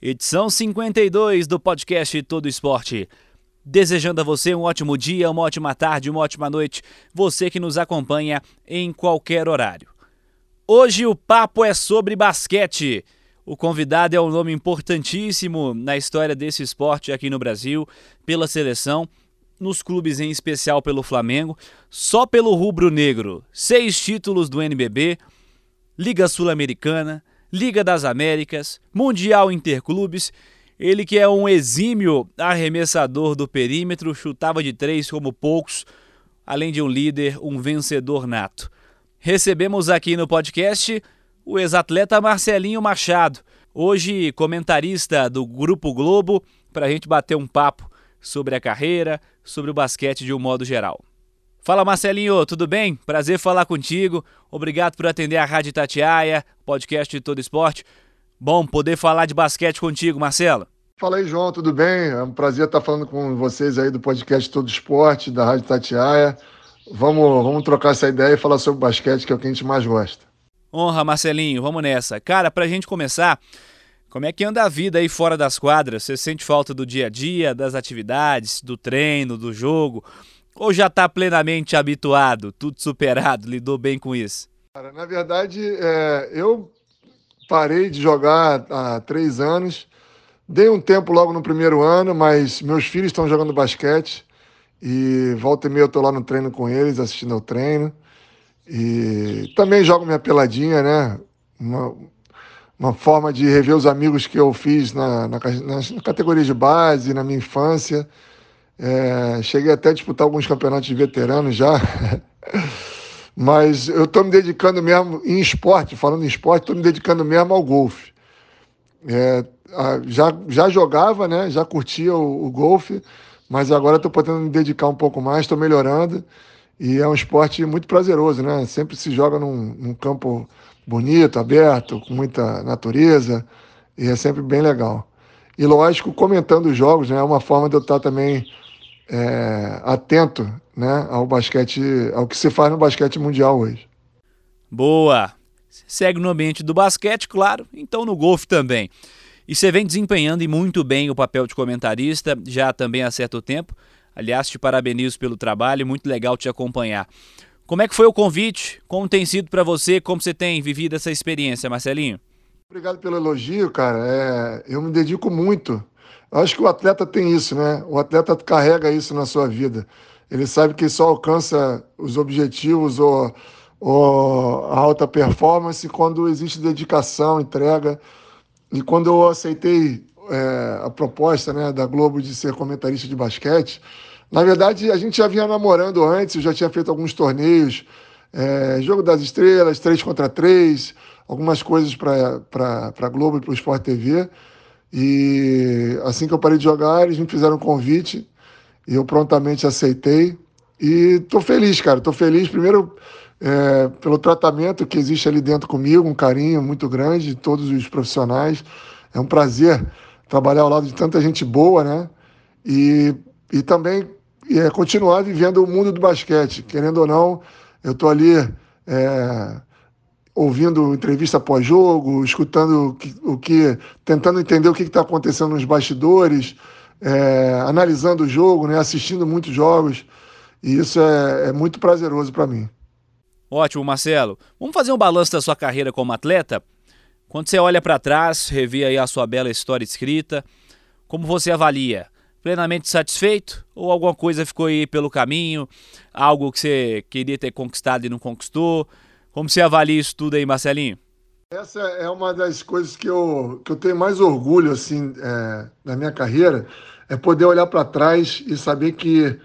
edição 52 do podcast Todo Esporte. Desejando a você um ótimo dia, uma ótima tarde, uma ótima noite, você que nos acompanha em qualquer horário. Hoje o papo é sobre basquete. O convidado é um nome importantíssimo na história desse esporte aqui no Brasil, pela seleção nos clubes, em especial pelo Flamengo, só pelo rubro-negro. Seis títulos do NBB, Liga Sul-Americana, Liga das Américas, Mundial Interclubes. Ele que é um exímio arremessador do perímetro, chutava de três como poucos, além de um líder, um vencedor nato. Recebemos aqui no podcast o ex-atleta Marcelinho Machado, hoje comentarista do Grupo Globo, para a gente bater um papo sobre a carreira, sobre o basquete de um modo geral. Fala Marcelinho, tudo bem? Prazer falar contigo. Obrigado por atender a Rádio Tatiaia, podcast de todo esporte. Bom poder falar de basquete contigo, Marcelo. Fala aí, João, tudo bem? É um prazer estar falando com vocês aí do podcast Todo Esporte, da Rádio Tatiaia. Vamos, vamos trocar essa ideia e falar sobre basquete, que é o que a gente mais gosta. Honra, Marcelinho, vamos nessa. Cara, pra gente começar, como é que anda a vida aí fora das quadras? Você sente falta do dia a dia, das atividades, do treino, do jogo? Ou já está plenamente habituado, tudo superado, lidou bem com isso? Cara, na verdade, é, eu parei de jogar há três anos. Dei um tempo logo no primeiro ano, mas meus filhos estão jogando basquete e volta e meia eu estou lá no treino com eles, assistindo ao treino. E também jogo minha peladinha, né? Uma, uma forma de rever os amigos que eu fiz na, na, na categoria de base, na minha infância. É, cheguei até a disputar alguns campeonatos de veteranos já. Mas eu estou me dedicando mesmo em esporte, falando em esporte, estou me dedicando mesmo ao golfe. É, já, já jogava, né? Já curtia o, o golfe, mas agora estou podendo me dedicar um pouco mais, estou melhorando. E é um esporte muito prazeroso, né? Sempre se joga num, num campo bonito, aberto, com muita natureza, e é sempre bem legal. E lógico, comentando os jogos, né, é uma forma de eu estar também é, atento né, ao basquete, ao que se faz no basquete mundial hoje. Boa! Segue no ambiente do basquete, claro, então no golfe também. E você vem desempenhando e muito bem o papel de comentarista, já também há certo tempo. Aliás, te parabenizo pelo trabalho, muito legal te acompanhar. Como é que foi o convite? Como tem sido para você? Como você tem vivido essa experiência, Marcelinho? Obrigado pelo elogio, cara. É, eu me dedico muito. Acho que o atleta tem isso, né? O atleta carrega isso na sua vida. Ele sabe que só alcança os objetivos ou, ou a alta performance quando existe dedicação, entrega. E quando eu aceitei é, a proposta né, da Globo de ser comentarista de basquete, na verdade, a gente já vinha namorando antes, eu já tinha feito alguns torneios, é, Jogo das Estrelas, 3 contra 3, algumas coisas para a Globo e para o Sport TV. E assim que eu parei de jogar, eles me fizeram um convite e eu prontamente aceitei. E estou feliz, cara. Estou feliz, primeiro, é, pelo tratamento que existe ali dentro comigo, um carinho muito grande de todos os profissionais. É um prazer trabalhar ao lado de tanta gente boa, né? E, e também é, continuar vivendo o mundo do basquete. Querendo ou não, eu estou ali é, ouvindo entrevista pós-jogo, escutando o que, o que, tentando entender o que está acontecendo nos bastidores, é, analisando o jogo, né, assistindo muitos jogos. E isso é, é muito prazeroso para mim. Ótimo, Marcelo. Vamos fazer um balanço da sua carreira como atleta? Quando você olha para trás, revê aí a sua bela história escrita, como você avalia? plenamente satisfeito? Ou alguma coisa ficou aí pelo caminho? Algo que você queria ter conquistado e não conquistou? Como você avalia isso tudo aí, Marcelinho? Essa é uma das coisas que eu, que eu tenho mais orgulho assim é, na minha carreira, é poder olhar para trás e saber que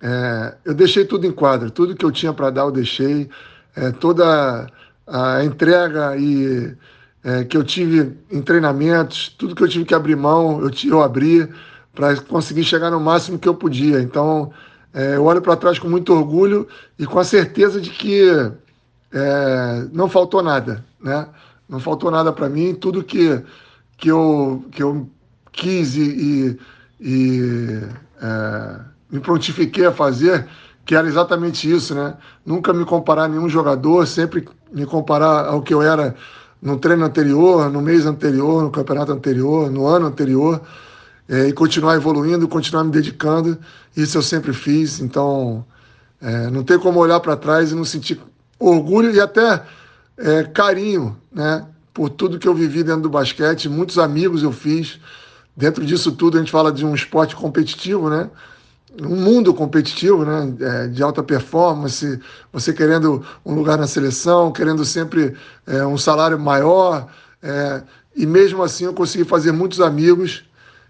é, eu deixei tudo em quadro, tudo que eu tinha para dar eu deixei, é, toda a entrega e é, que eu tive em treinamentos, tudo que eu tive que abrir mão, eu, eu abri para conseguir chegar no máximo que eu podia. Então, é, eu olho para trás com muito orgulho e com a certeza de que é, não faltou nada, né? Não faltou nada para mim. Tudo que, que, eu, que eu quis e, e, é, me prontifiquei a fazer, que era exatamente isso, né? Nunca me comparar a nenhum jogador, sempre me comparar ao que eu era no treino anterior, no mês anterior, no campeonato anterior, no ano anterior, é, e continuar evoluindo, continuar me dedicando. Isso eu sempre fiz, então é, não tem como olhar para trás e não sentir orgulho e até é, carinho, né? Por tudo que eu vivi dentro do basquete, muitos amigos eu fiz. Dentro disso tudo, a gente fala de um esporte competitivo, né? um mundo competitivo, né, é, de alta performance, você querendo um lugar na seleção, querendo sempre é, um salário maior, é, e mesmo assim eu consegui fazer muitos amigos,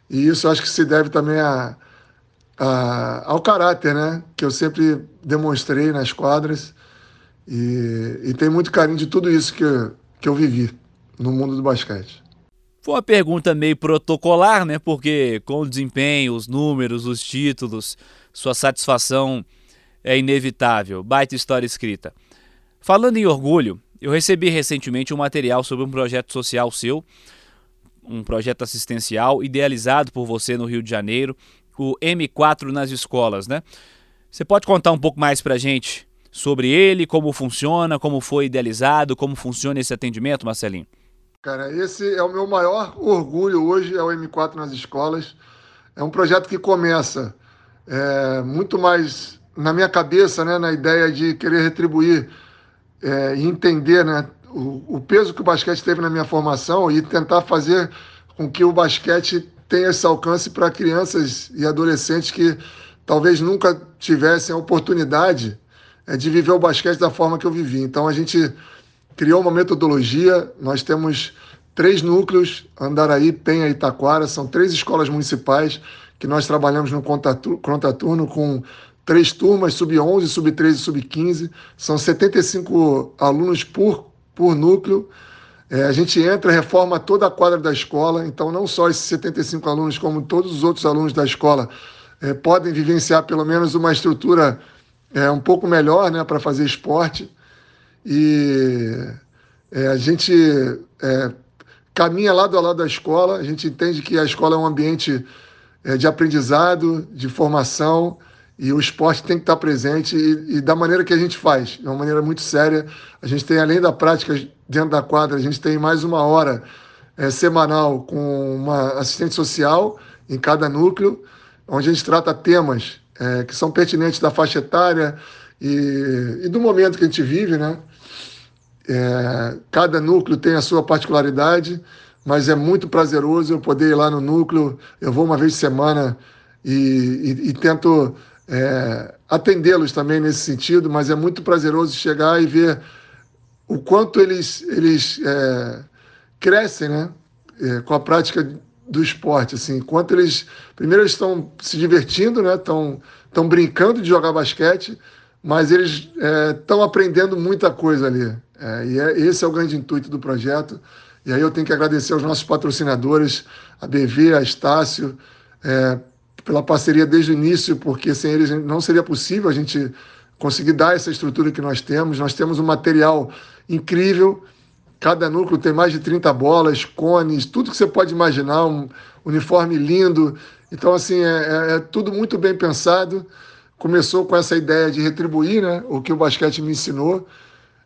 e isso acho que se deve também a, a, ao caráter, né, que eu sempre demonstrei nas quadras, e, e tenho muito carinho de tudo isso que, que eu vivi no mundo do basquete. Foi uma pergunta meio protocolar, né? Porque com o desempenho, os números, os títulos, sua satisfação é inevitável. Baita história escrita. Falando em orgulho, eu recebi recentemente um material sobre um projeto social seu, um projeto assistencial idealizado por você no Rio de Janeiro, o M4 nas escolas, né? Você pode contar um pouco mais pra gente sobre ele, como funciona, como foi idealizado, como funciona esse atendimento, Marcelinho? Cara, esse é o meu maior orgulho hoje, é o M4 nas escolas. É um projeto que começa é, muito mais na minha cabeça, né, na ideia de querer retribuir é, e entender né, o, o, peso que o basquete teve na minha formação e tentar fazer com que o basquete tenha esse alcance para crianças e adolescentes que talvez nunca tivessem a oportunidade de viver o basquete da forma que eu vivi. Então a gente criou uma metodologia. Nós temos três núcleos, Andaraí, Penha e Itaquara, são três escolas municipais que nós trabalhamos no contraturno com três turmas, sub-11, sub-13 e sub-15. São 75 alunos por, por núcleo. É, a gente entra, reforma toda a quadra da escola, então não só esses 75 alunos, como todos os outros alunos da escola é, podem vivenciar pelo menos uma estrutura é, um pouco melhor né, para fazer esporte e é, a gente é, caminha lado a lado da escola, a gente entende que a escola é um ambiente é, de aprendizado, de formação, e o esporte tem que estar presente e, e, da maneira que a gente faz, de uma maneira muito séria. A gente tem, além da prática dentro da quadra, a gente tem mais uma hora é, semanal com uma assistente social em cada núcleo, onde a gente trata temas é, que são pertinentes da faixa etária e, e do momento que a gente vive, né? É, cada núcleo tem a sua particularidade, mas é muito prazeroso eu poder ir lá no núcleo. Eu vou uma vez por semana e, e, e tento é, atendê-los também nesse sentido, mas é muito prazeroso chegar e ver o quanto eles, eles é, crescem né? É, com a prática do esporte. Assim, quanto eles. Primeiro, eles estão se divertindo, né? estão, estão brincando de jogar basquete mas eles estão é, aprendendo muita coisa ali. É, e é, esse é o grande intuito do projeto. E aí eu tenho que agradecer aos nossos patrocinadores, a BV, a Estácio, é, pela parceria desde o início, porque sem eles não seria possível a gente conseguir dar essa estrutura que nós temos. Nós temos um material incrível, cada núcleo tem mais de 30 bolas, cones, tudo que você pode imaginar, um uniforme lindo. Então, assim, é, é, é tudo muito bem pensado começou com essa ideia de retribuir né, o que o basquete me ensinou.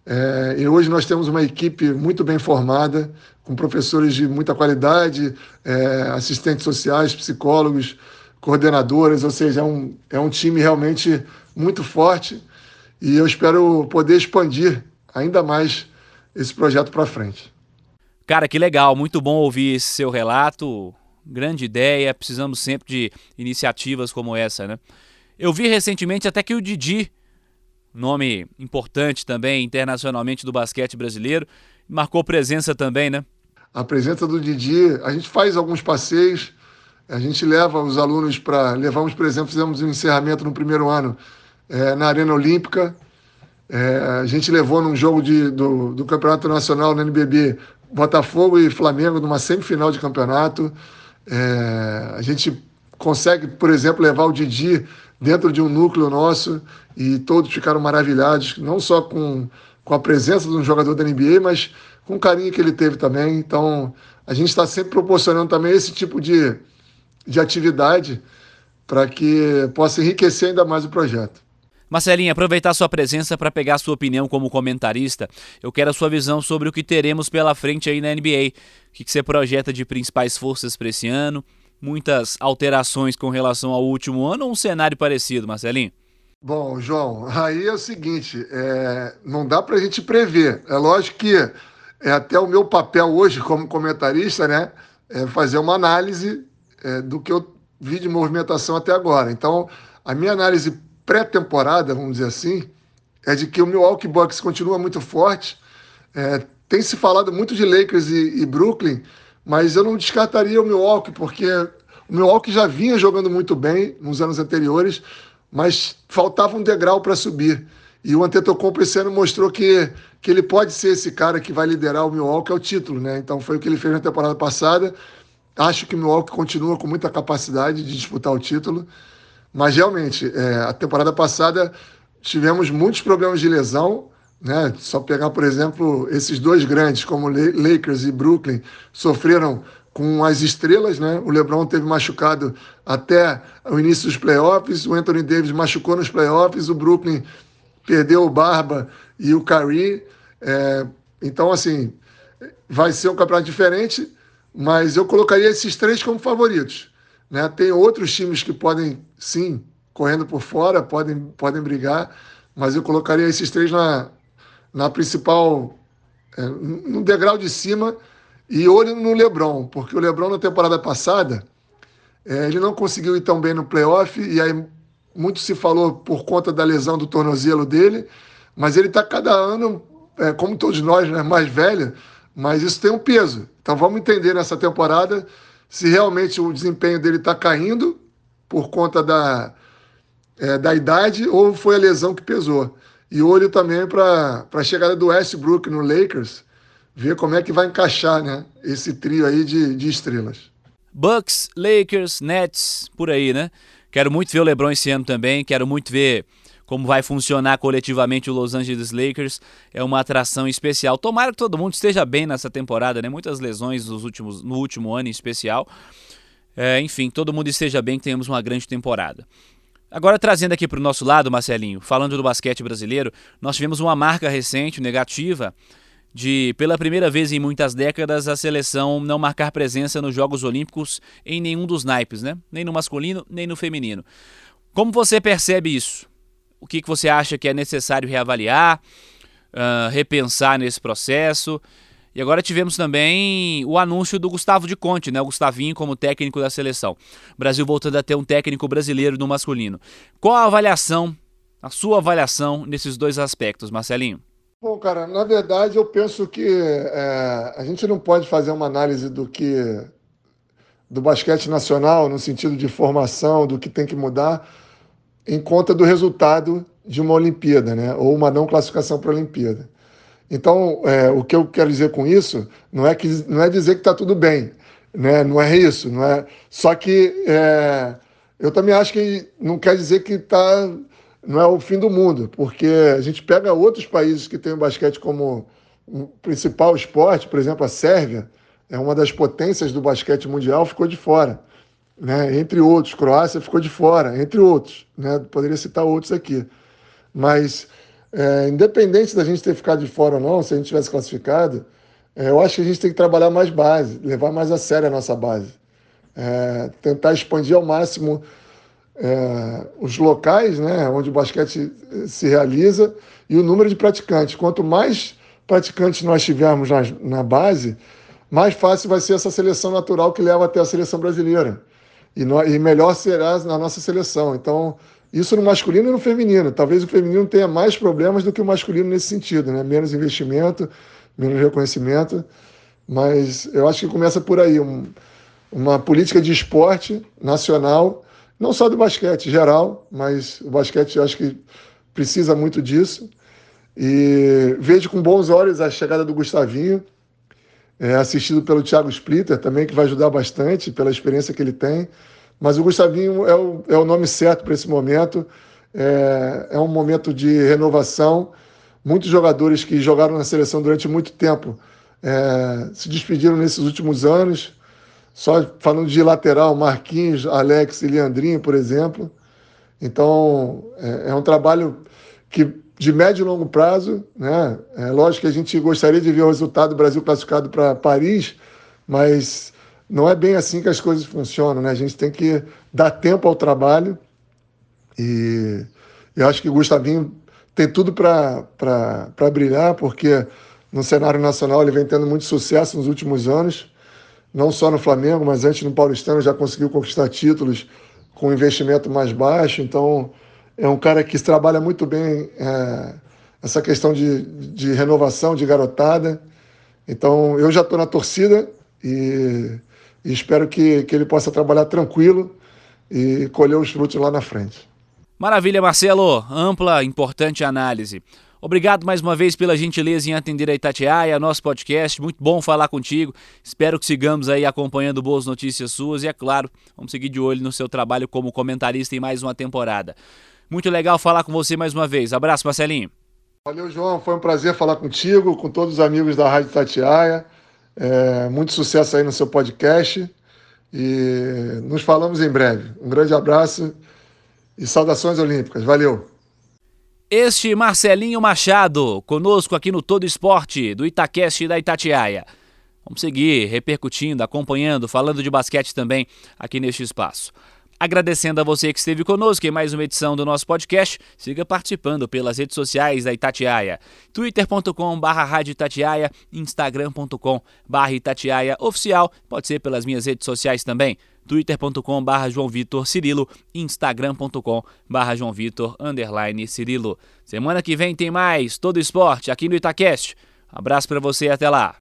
É, e hoje nós temos uma equipe muito bem formada, com professores de muita qualidade, é, assistentes sociais, psicólogos, coordenadoras, ou seja, é um, é um time realmente muito forte e eu espero poder expandir ainda mais esse projeto para frente. Cara, que legal, muito bom ouvir esse seu relato, grande ideia, precisamos sempre de iniciativas como essa, né? Eu vi recentemente até que o Didi, nome importante também internacionalmente do basquete brasileiro, marcou presença também, né? A presença do Didi, a gente faz alguns passeios, a gente leva os alunos para. Levamos, por exemplo, fizemos um encerramento no primeiro ano é, na Arena Olímpica. É, a gente levou num jogo de, do, do Campeonato Nacional no NBB Botafogo e Flamengo numa semifinal de campeonato. É, a gente consegue, por exemplo, levar o Didi dentro de um núcleo nosso e todos ficaram maravilhados, não só com, com a presença de um jogador da NBA, mas com o carinho que ele teve também. Então, a gente está sempre proporcionando também esse tipo de, de atividade para que possa enriquecer ainda mais o projeto. Marcelinho, aproveitar sua presença para pegar sua opinião como comentarista. Eu quero a sua visão sobre o que teremos pela frente aí na NBA. O que você projeta de principais forças para esse ano? Muitas alterações com relação ao último ano ou um cenário parecido, Marcelinho? Bom, João, aí é o seguinte: é, não dá para a gente prever. É lógico que é até o meu papel hoje como comentarista, né? É fazer uma análise é, do que eu vi de movimentação até agora. Então, a minha análise pré-temporada, vamos dizer assim, é de que o Milwaukee Bucks continua muito forte. É, tem se falado muito de Lakers e, e, Brooklyn, mas eu não descartaria o Milwaukee, porque o Milwaukee já vinha jogando muito bem nos anos anteriores, mas faltava um degrau para subir. E o Antetokounmpo esse ano mostrou que, que ele pode ser esse cara que vai liderar o Milwaukee ao título, né? Então foi o que ele fez na temporada passada. Acho que o Milwaukee continua com muita capacidade de disputar o título. Mas realmente, é, a temporada passada tivemos muitos problemas de lesão. Né? Só pegar, por exemplo, esses dois grandes, como Lakers e Brooklyn, sofreram com as estrelas, né? O LeBron teve machucado até o início dos playoffs, o Anthony Davis machucou nos playoffs, o Brooklyn perdeu o Barba e o Curry. É, então, assim, vai ser um campeonato diferente, mas eu colocaria esses três como favoritos. Né? Tem outros times que podem, sim, correndo por fora, podem, podem brigar, mas eu colocaria esses três na, na principal, é, no degrau de cima e olho no Lebron, porque o Lebron na temporada passada, é, ele não conseguiu ir tão bem no playoff, e aí muito se falou por conta da lesão do tornozelo dele, mas ele está cada ano, é, como todos nós, né, mais velho, mas isso tem um peso. Então vamos entender nessa temporada se realmente o desempenho dele está caindo por conta da, é, da idade ou foi a lesão que pesou. E olho também para a chegada do Westbrook no Lakers, ver como é que vai encaixar né, esse trio aí de, de estrelas. Bucks, Lakers, Nets, por aí, né? Quero muito ver o LeBron esse ano também, quero muito ver como vai funcionar coletivamente o Los Angeles Lakers. É uma atração especial. Tomara que todo mundo esteja bem nessa temporada, né? Muitas lesões nos últimos, no último ano em especial. É, enfim, todo mundo esteja bem, que tenhamos uma grande temporada. Agora trazendo aqui para o nosso lado, Marcelinho, falando do basquete brasileiro, nós tivemos uma marca recente, negativa, de, pela primeira vez em muitas décadas, a seleção não marcar presença nos Jogos Olímpicos em nenhum dos naipes, né? Nem no masculino, nem no feminino. Como você percebe isso? O que, que você acha que é necessário reavaliar, uh, repensar nesse processo. E agora tivemos também o anúncio do Gustavo de Conte, né? o Gustavinho como técnico da seleção. O Brasil voltando a ter um técnico brasileiro no masculino. Qual a avaliação, a sua avaliação nesses dois aspectos, Marcelinho? Bom, cara, na verdade eu penso que é, a gente não pode fazer uma análise do que do basquete nacional no sentido de formação, do que tem que mudar, em conta do resultado de uma Olimpíada, né? ou uma não classificação para a Olimpíada. Então, é, o que eu quero dizer com isso não é, que, não é dizer que está tudo bem, né? não é isso. Não é... Só que é, eu também acho que não quer dizer que tá, não é o fim do mundo, porque a gente pega outros países que têm o basquete como um principal esporte, por exemplo, a Sérvia, é uma das potências do basquete mundial, ficou de fora né? entre outros. Croácia ficou de fora, entre outros. Né? Poderia citar outros aqui. Mas, é, independente da gente ter ficado de fora ou não, se a gente tivesse classificado, é, eu acho que a gente tem que trabalhar mais base, levar mais a sério a nossa base. É, tentar expandir ao máximo é, os locais né, onde o basquete se realiza e o número de praticantes. Quanto mais praticantes nós tivermos na, na base, mais fácil vai ser essa seleção natural que leva até a seleção brasileira e, no, e melhor será na nossa seleção. Então, isso no masculino e no feminino. Talvez o feminino tenha mais problemas do que o masculino nesse sentido, né? Menos investimento, menos reconhecimento. Mas eu acho que começa por aí um, uma política de esporte nacional, não só do basquete geral, mas o basquete eu acho que precisa muito disso. E vejo com bons olhos a chegada do Gustavinho, é, assistido pelo Thiago Splitter também, que vai ajudar bastante pela experiência que ele tem. Mas o Gustavinho é o, é o nome certo para esse momento. É, é um momento de renovação. Muitos jogadores que jogaram na seleção durante muito tempo é, se despediram nesses últimos anos. Só falando de lateral, Marquinhos, Alex e Leandrinho, por exemplo. Então, é, é um trabalho que de médio e longo prazo, né? É lógico que a gente gostaria de ver o resultado do Brasil classificado para Paris, mas não é bem assim que as coisas funcionam, né? A gente tem que dar tempo ao trabalho e eu acho que o Gustavinho tem tudo para brilhar, porque no cenário nacional ele vem tendo muito sucesso nos últimos anos, não só no Flamengo, mas antes no Paulistano já conseguiu conquistar títulos com investimento mais baixo, então é um cara que trabalha muito bem é, essa questão de, de renovação, de garotada. Então eu já estou na torcida e, e espero que, que ele possa trabalhar tranquilo e colher os frutos lá na frente. Maravilha, Marcelo. Ampla, importante análise. Obrigado mais uma vez pela gentileza em atender a Itatiaia, nosso podcast. Muito bom falar contigo. Espero que sigamos aí acompanhando boas notícias suas e, é claro, vamos seguir de olho no seu trabalho como comentarista em mais uma temporada. Muito legal falar com você mais uma vez. Abraço, Marcelinho. Valeu, João. Foi um prazer falar contigo, com todos os amigos da Rádio Itatiaia. É, muito sucesso aí no seu podcast. E nos falamos em breve. Um grande abraço e saudações olímpicas. Valeu! Este Marcelinho Machado, conosco aqui no Todo Esporte, do Itaqueste da Itatiaia. Vamos seguir repercutindo, acompanhando, falando de basquete também aqui neste espaço. Agradecendo a você que esteve conosco em mais uma edição do nosso podcast. Siga participando pelas redes sociais da Itatiaia. twitter.com barra Itatiaia, instagram.com Itatiaia oficial. Pode ser pelas minhas redes sociais também twitter.com barra João Vitor Cirilo, instagram.com barra João Vitor underline Cirilo. Semana que vem tem mais Todo Esporte aqui no Itacast. Abraço para você e até lá.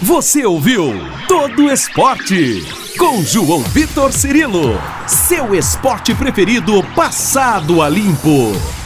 Você ouviu Todo Esporte com João Vitor Cirilo, seu esporte preferido passado a limpo.